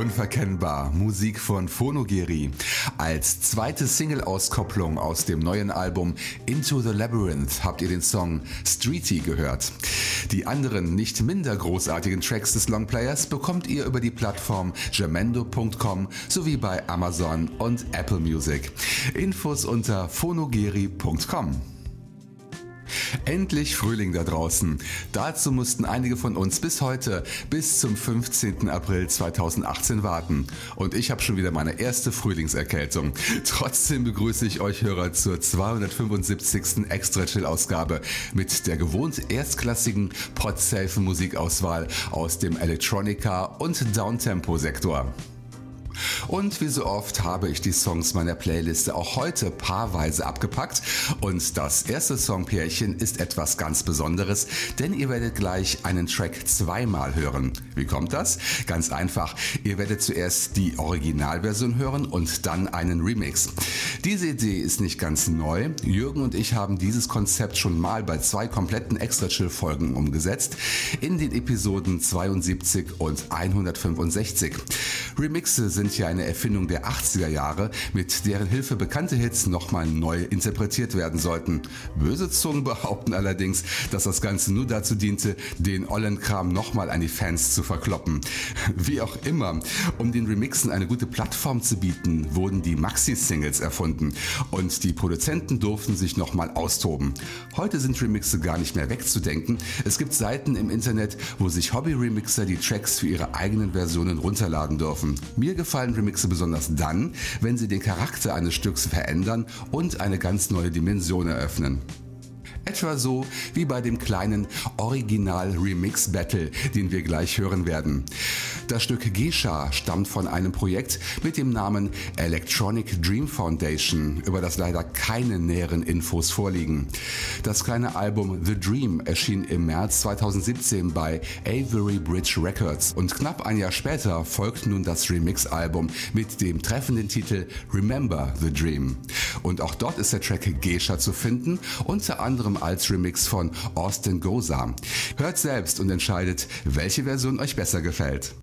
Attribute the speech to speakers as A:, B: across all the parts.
A: Unverkennbar, Musik von Phonogeri. Als zweite Single-Auskopplung aus dem neuen Album Into the Labyrinth habt ihr den Song Streety gehört. Die anderen nicht minder großartigen Tracks des Longplayers bekommt ihr über die Plattform gemendo.com sowie bei Amazon und Apple Music. Infos unter phonogeri.com. Endlich Frühling da draußen. Dazu mussten einige von uns bis heute, bis zum 15. April 2018 warten. Und ich habe schon wieder meine erste Frühlingserkältung. Trotzdem begrüße ich euch Hörer zur 275. Extra Chill Ausgabe mit der gewohnt erstklassigen Podsafe Musikauswahl aus dem Electronica und Downtempo Sektor. Und wie so oft habe ich die Songs meiner Playliste auch heute paarweise abgepackt. Und das erste Songpärchen ist etwas ganz Besonderes, denn ihr werdet gleich einen Track zweimal hören. Wie kommt das? Ganz einfach. Ihr werdet zuerst die Originalversion hören und dann einen Remix. Diese Idee ist nicht ganz neu. Jürgen und ich haben dieses Konzept schon mal bei zwei kompletten Extra Chill Folgen umgesetzt. In den Episoden 72 und 165. Remixe sind ja eine Erfindung der 80er Jahre, mit deren Hilfe bekannte Hits nochmal neu interpretiert werden sollten. Böse Zungen behaupten allerdings, dass das Ganze nur dazu diente, den ollen Kram nochmal an die Fans zu verkloppen. Wie auch immer, um den Remixen eine gute Plattform zu bieten, wurden die Maxi-Singles erfunden und die Produzenten durften sich nochmal austoben. Heute sind Remixe gar nicht mehr wegzudenken. Es gibt Seiten im Internet, wo sich Hobby-Remixer die Tracks für ihre eigenen Versionen runterladen dürfen. Mir gefallen Remixe besonders dann, wenn sie den Charakter eines Stücks verändern und eine ganz neue Dimension eröffnen. Etwa so wie bei dem kleinen Original Remix Battle, den wir gleich hören werden. Das Stück Gesha stammt von einem Projekt mit dem Namen Electronic Dream Foundation, über das leider keine näheren Infos vorliegen. Das kleine Album The Dream erschien im März 2017 bei Avery Bridge Records und knapp ein Jahr später folgt nun das Remix-Album mit dem treffenden Titel Remember the Dream. Und auch dort ist der Track Gesha zu finden, unter anderem als Remix von Austin Goza. Hört selbst und entscheidet, welche Version euch besser gefällt.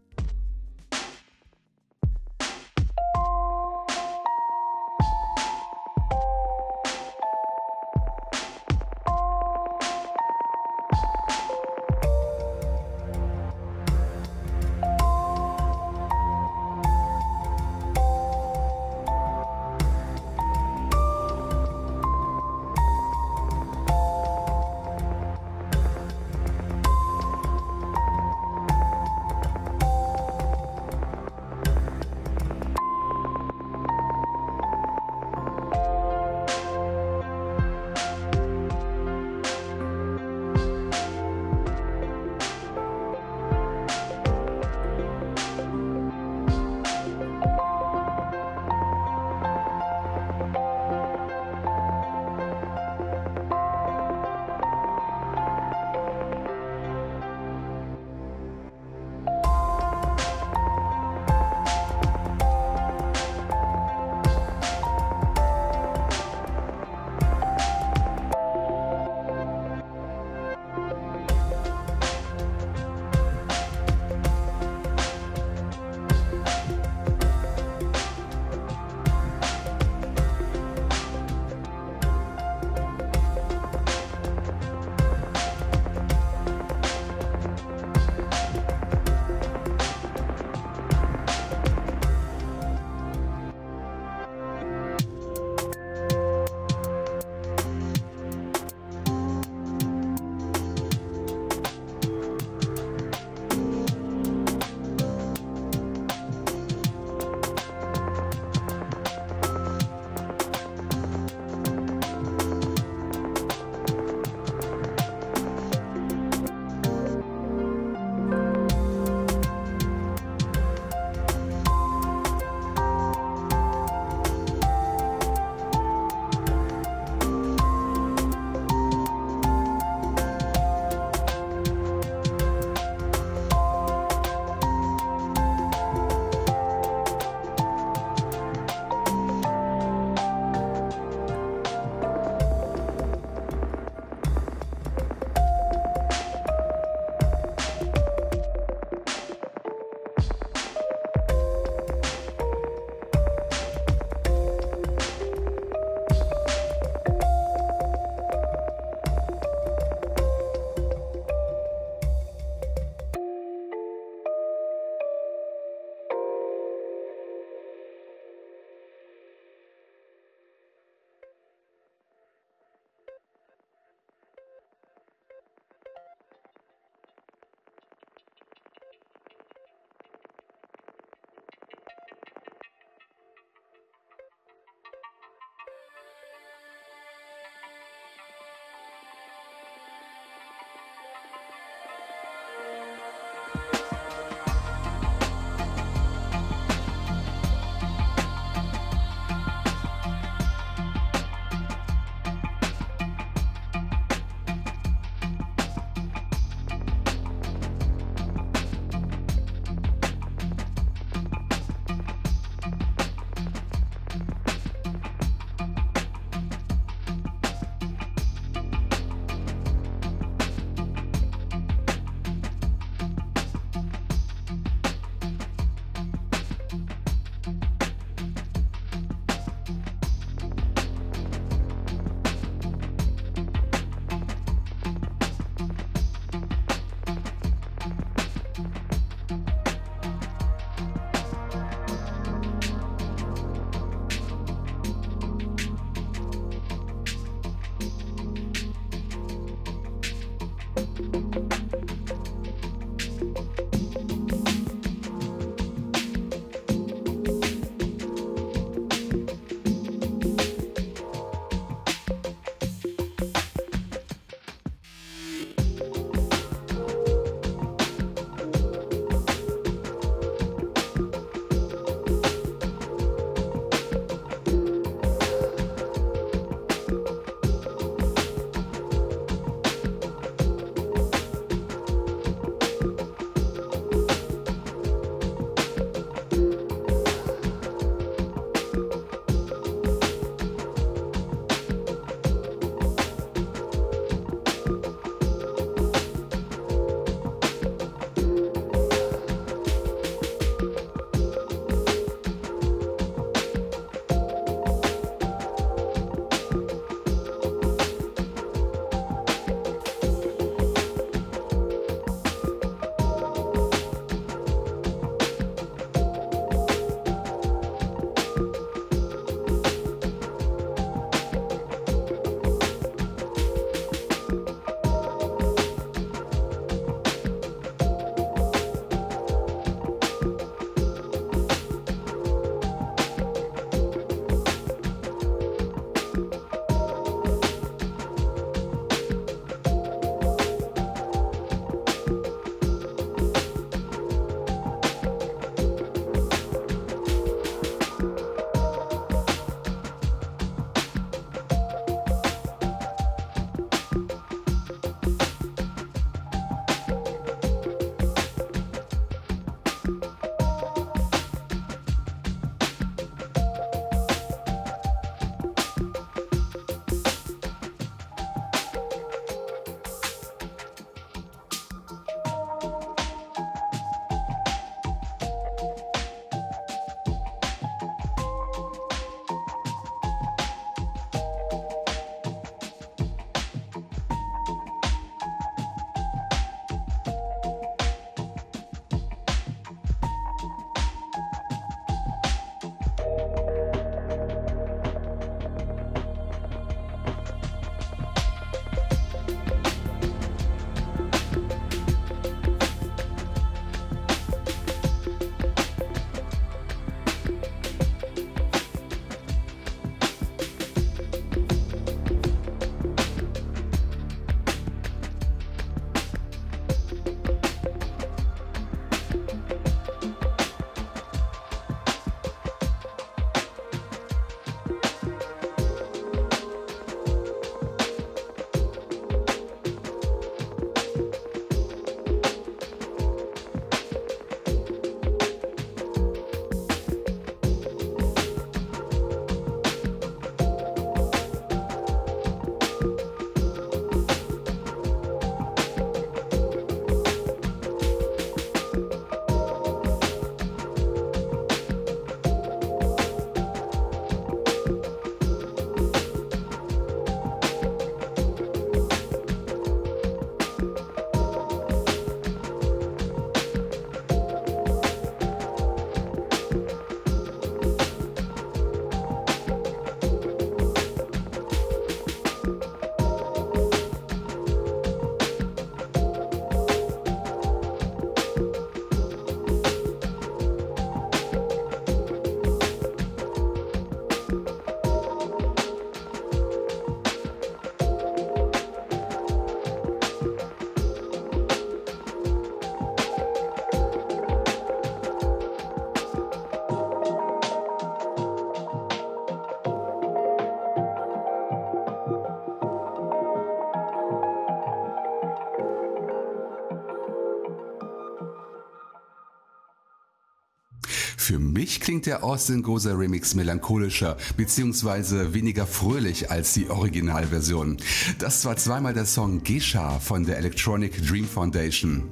A: Für mich klingt der Austin Gozer Remix melancholischer bzw. weniger fröhlich als die Originalversion. Das war zweimal der Song Gesha von der Electronic Dream Foundation.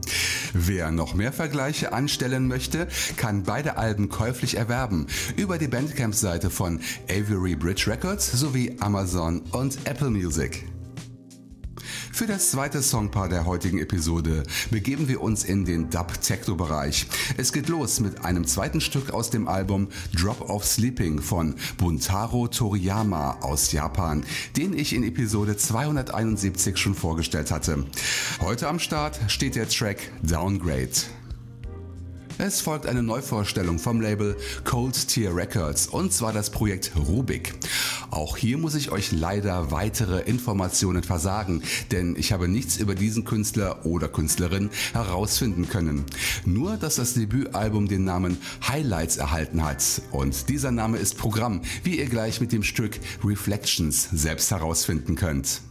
A: Wer noch mehr Vergleiche anstellen möchte, kann beide Alben käuflich erwerben über die Bandcamp-Seite von Avery Bridge Records sowie Amazon und Apple Music. Für das zweite Songpaar der heutigen Episode begeben wir uns in den Dub-Techno-Bereich. Es geht los mit einem zweiten Stück aus dem Album Drop of Sleeping von Buntaro Toriyama aus Japan, den ich in Episode 271 schon vorgestellt hatte. Heute am Start steht der Track Downgrade. Es folgt eine Neuvorstellung vom Label Cold Tier Records und zwar das Projekt Rubik. Auch hier muss ich euch leider weitere Informationen versagen, denn ich habe nichts über diesen Künstler oder Künstlerin herausfinden können. Nur, dass das Debütalbum den Namen Highlights erhalten hat und dieser Name ist Programm, wie ihr gleich mit dem Stück Reflections selbst herausfinden könnt.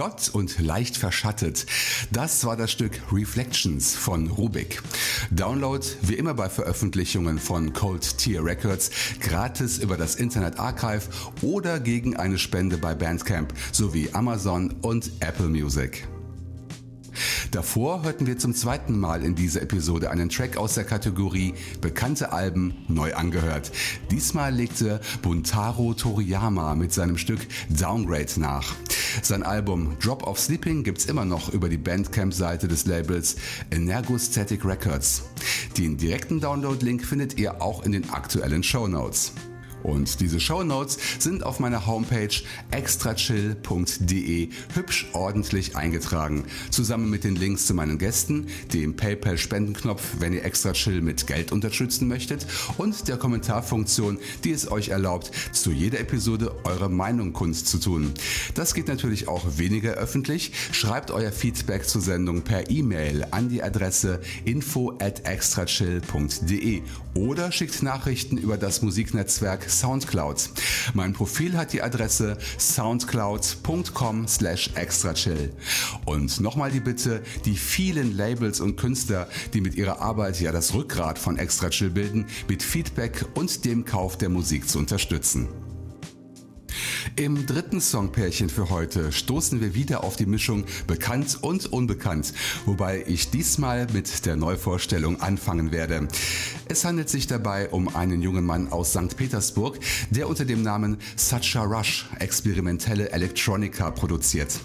A: Flott und leicht verschattet. Das war das Stück Reflections von Rubik. Download wie immer bei Veröffentlichungen von Cold Tier Records gratis über das Internet Archive oder gegen eine Spende bei Bandcamp sowie Amazon und Apple Music. Davor hörten wir zum zweiten Mal in dieser Episode einen Track aus der Kategorie Bekannte Alben neu angehört. Diesmal legte Buntaro Toriyama mit seinem Stück Downgrade nach. Sein Album Drop of Sleeping gibt's immer noch über die Bandcamp-Seite des Labels Energostatic Records. Den direkten Download-Link findet ihr auch in den aktuellen Show Notes. Und diese Show Notes sind auf meiner Homepage extrachill.de hübsch ordentlich eingetragen, zusammen mit den Links zu meinen Gästen, dem PayPal Spendenknopf, wenn ihr Extra Chill mit Geld unterstützen möchtet und der Kommentarfunktion, die es euch erlaubt, zu jeder Episode eure Meinung kunst zu tun. Das geht natürlich auch weniger öffentlich. Schreibt euer Feedback zur Sendung per E-Mail an die Adresse info at extrachill.de oder schickt Nachrichten über das Musiknetzwerk Soundcloud. Mein Profil hat die Adresse soundcloud.com slash extrachill. Und nochmal die Bitte, die vielen Labels und Künstler, die mit ihrer Arbeit ja das Rückgrat von Extrachill bilden, mit Feedback und dem Kauf der Musik zu unterstützen. Im dritten Songpärchen für heute stoßen wir wieder auf die Mischung bekannt und unbekannt, wobei ich diesmal mit der Neuvorstellung anfangen werde. Es handelt sich dabei um einen jungen Mann aus St. Petersburg, der unter dem Namen Sacha Rush experimentelle Electronica produziert.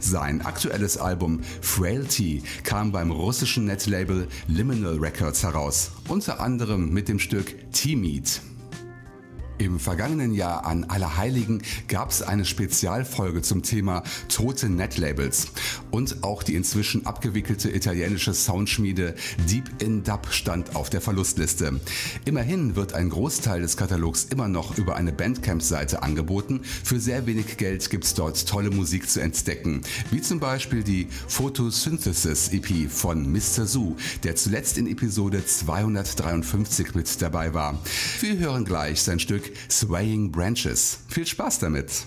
A: Sein aktuelles Album Frailty kam beim russischen Netlabel Liminal Records heraus, unter anderem mit dem Stück T-Meat. Im vergangenen Jahr an Allerheiligen gab es eine Spezialfolge zum Thema tote Netlabels und auch die inzwischen abgewickelte italienische Soundschmiede Deep in Dub stand auf der Verlustliste. Immerhin wird ein Großteil des Katalogs immer noch über eine Bandcamp-Seite angeboten. Für sehr wenig Geld gibt es dort tolle Musik zu entdecken, wie zum Beispiel die Photosynthesis EP von Mr. Zoo, der zuletzt in Episode 253 mit dabei war. Wir hören gleich sein Stück Swaying Branches. Viel Spaß damit!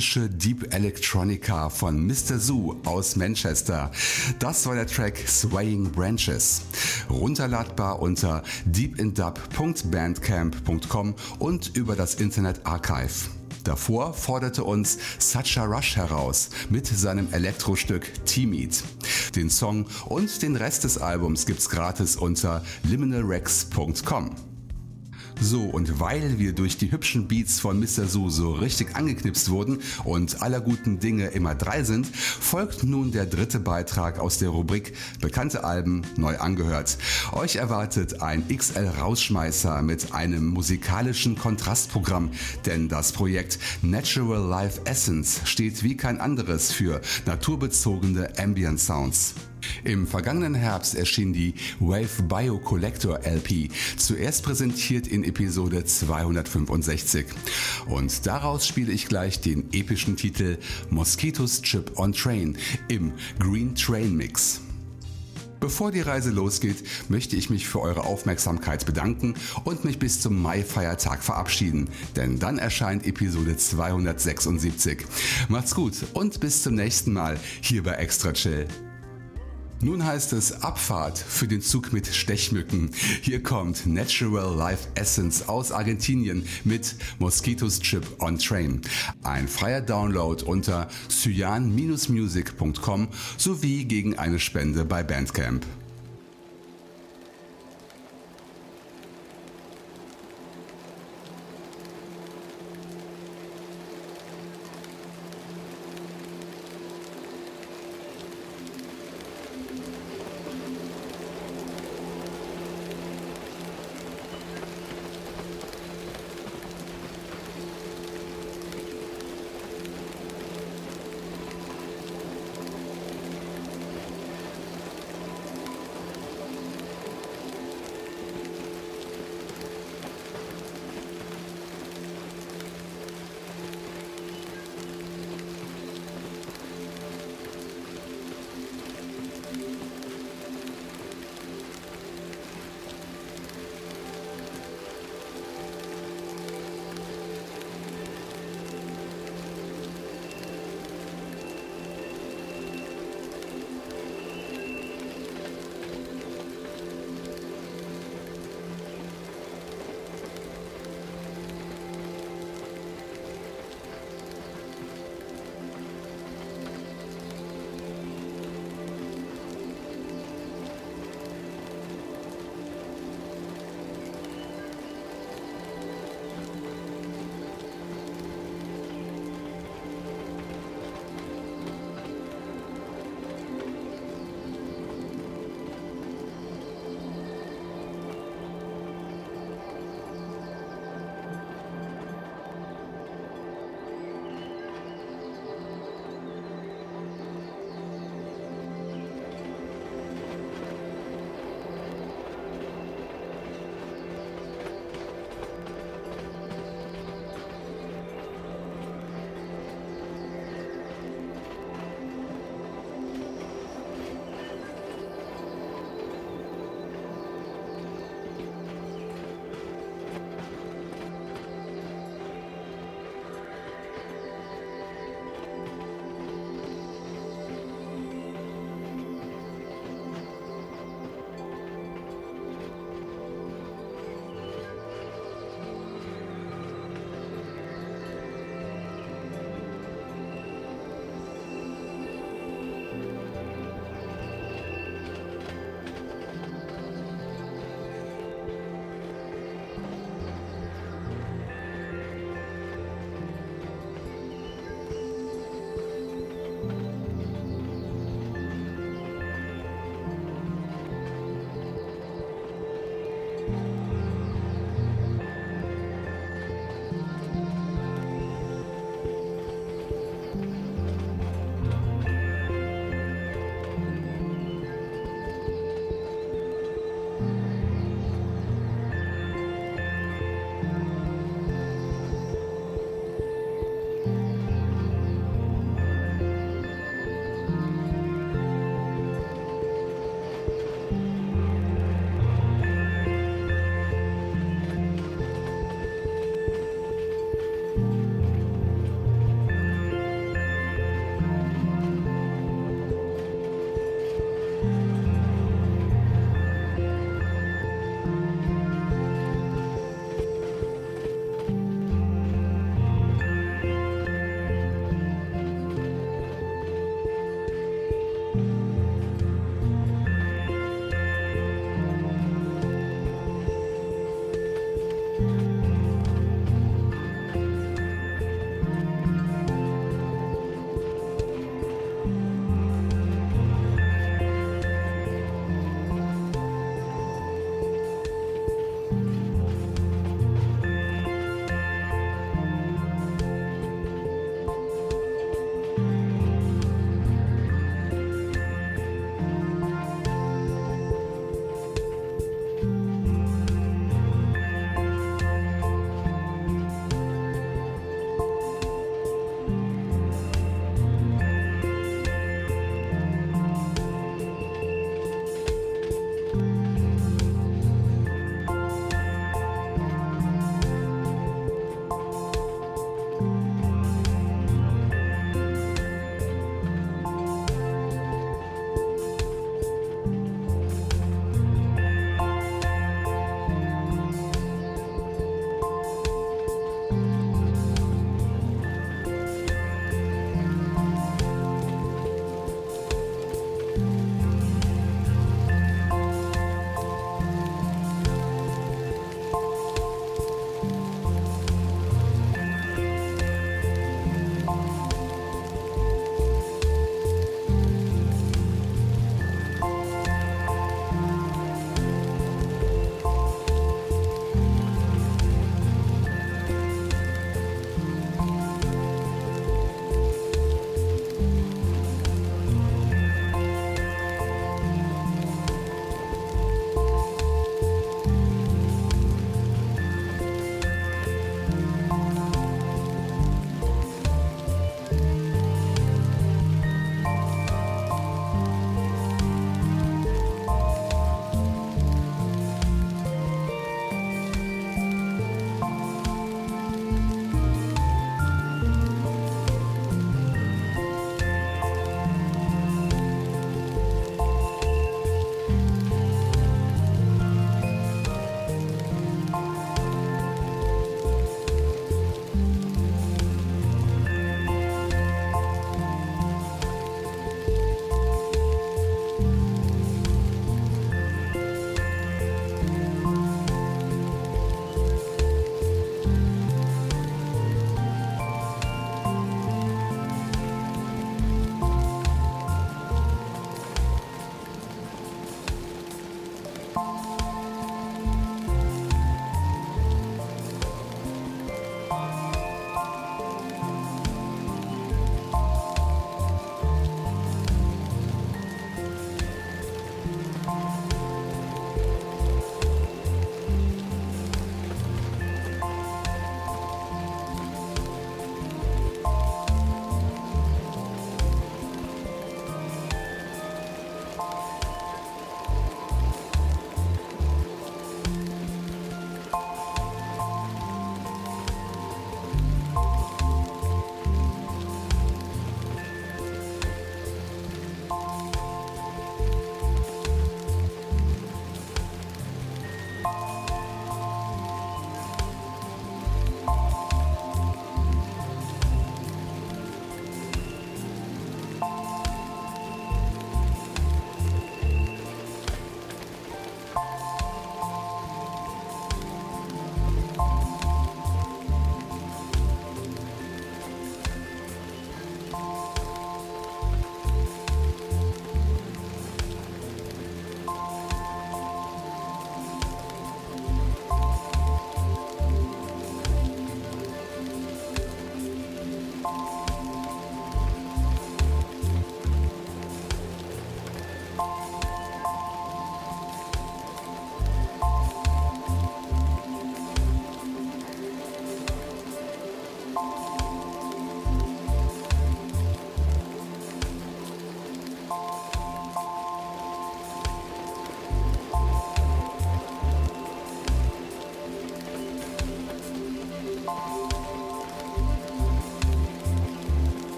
A: Hypnotische Deep Electronica von Mr. Zoo aus Manchester. Das war der Track Swaying Branches. Runterladbar unter deepindub.bandcamp.com und über das Internet Archive. Davor forderte uns Such a Rush heraus mit seinem Elektrostück T-Meat. Den Song und den Rest des Albums gibt's gratis unter liminalrex.com. So, und weil wir durch die hübschen Beats von Mr. Su so richtig angeknipst wurden und aller guten Dinge immer drei sind, folgt nun der dritte Beitrag aus der Rubrik Bekannte Alben neu angehört. Euch erwartet ein XL-Rausschmeißer mit einem musikalischen Kontrastprogramm, denn das Projekt Natural Life Essence steht wie kein anderes für naturbezogene Ambient Sounds. Im vergangenen Herbst erschien die Wave Bio Collector LP, zuerst präsentiert in Episode 265. Und daraus spiele ich gleich den epischen Titel Mosquitoes Chip on Train im Green Train Mix. Bevor die Reise losgeht, möchte ich mich für eure Aufmerksamkeit bedanken und mich bis zum Mai-Feiertag verabschieden, denn dann erscheint Episode 276. Macht's gut und bis zum nächsten Mal hier bei Extra Chill. Nun heißt es Abfahrt für den Zug mit Stechmücken. Hier kommt Natural Life Essence aus Argentinien mit Mosquitos Chip on Train. Ein freier Download unter cyan-music.com sowie gegen eine Spende bei Bandcamp.